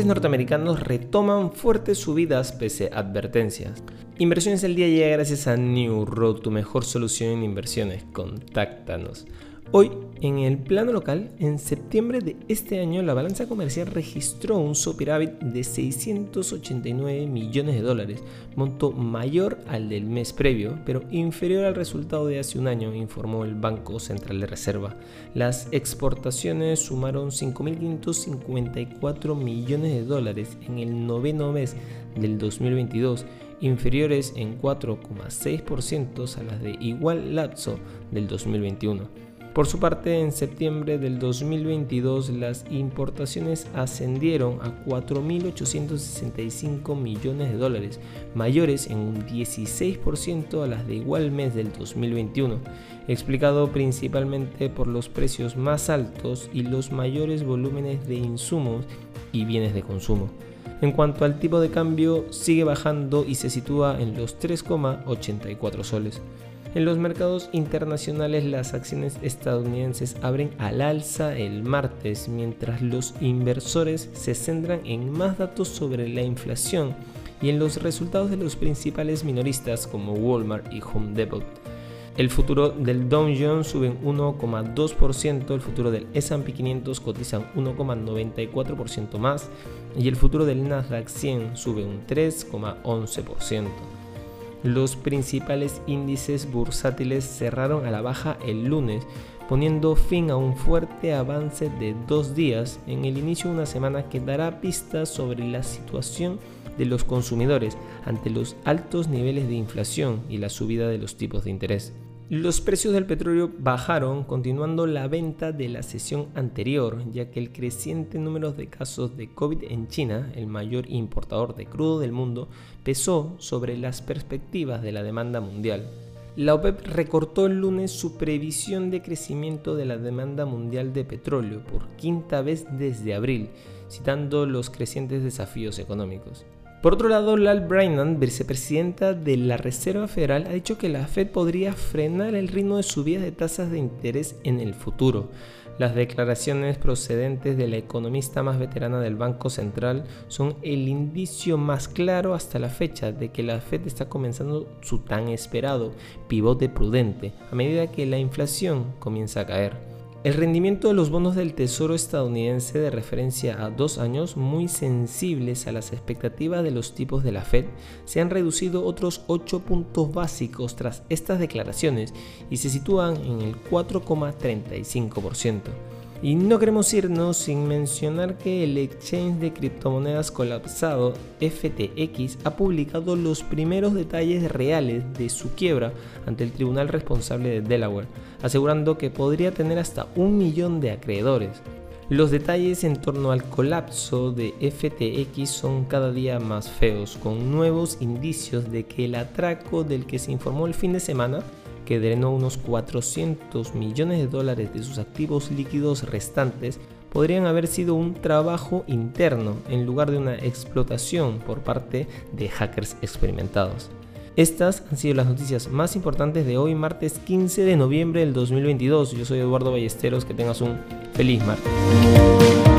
índices norteamericanos retoman fuertes subidas pese a advertencias. Inversiones al día llega gracias a New Road, tu mejor solución en inversiones. Contáctanos. Hoy, en el plano local, en septiembre de este año, la balanza comercial registró un superávit de 689 millones de dólares, monto mayor al del mes previo, pero inferior al resultado de hace un año, informó el Banco Central de Reserva. Las exportaciones sumaron 5.554 millones de dólares en el noveno mes del 2022 inferiores en 4,6% a las de igual lapso del 2021. Por su parte, en septiembre del 2022 las importaciones ascendieron a 4.865 millones de dólares, mayores en un 16% a las de igual mes del 2021, explicado principalmente por los precios más altos y los mayores volúmenes de insumos y bienes de consumo. En cuanto al tipo de cambio, sigue bajando y se sitúa en los 3,84 soles. En los mercados internacionales las acciones estadounidenses abren al alza el martes mientras los inversores se centran en más datos sobre la inflación y en los resultados de los principales minoristas como Walmart y Home Depot. El futuro del Dow Jones sube en 1,2%, el futuro del S&P 500 cotiza 1,94% más y el futuro del Nasdaq 100 sube un 3,11%. Los principales índices bursátiles cerraron a la baja el lunes, poniendo fin a un fuerte avance de dos días en el inicio de una semana que dará pistas sobre la situación de los consumidores ante los altos niveles de inflación y la subida de los tipos de interés. Los precios del petróleo bajaron continuando la venta de la sesión anterior, ya que el creciente número de casos de COVID en China, el mayor importador de crudo del mundo, pesó sobre las perspectivas de la demanda mundial. La OPEP recortó el lunes su previsión de crecimiento de la demanda mundial de petróleo por quinta vez desde abril, citando los crecientes desafíos económicos. Por otro lado, Lal Brainan, vicepresidenta de la Reserva Federal, ha dicho que la Fed podría frenar el ritmo de subidas de tasas de interés en el futuro. Las declaraciones procedentes de la economista más veterana del Banco Central son el indicio más claro hasta la fecha de que la Fed está comenzando su tan esperado pivote prudente a medida que la inflación comienza a caer. El rendimiento de los bonos del Tesoro estadounidense de referencia a dos años, muy sensibles a las expectativas de los tipos de la Fed, se han reducido otros 8 puntos básicos tras estas declaraciones y se sitúan en el 4,35%. Y no queremos irnos sin mencionar que el exchange de criptomonedas colapsado FTX ha publicado los primeros detalles reales de su quiebra ante el tribunal responsable de Delaware, asegurando que podría tener hasta un millón de acreedores. Los detalles en torno al colapso de FTX son cada día más feos, con nuevos indicios de que el atraco del que se informó el fin de semana que drenó unos 400 millones de dólares de sus activos líquidos restantes, podrían haber sido un trabajo interno en lugar de una explotación por parte de hackers experimentados. Estas han sido las noticias más importantes de hoy, martes 15 de noviembre del 2022. Yo soy Eduardo Ballesteros, que tengas un feliz martes.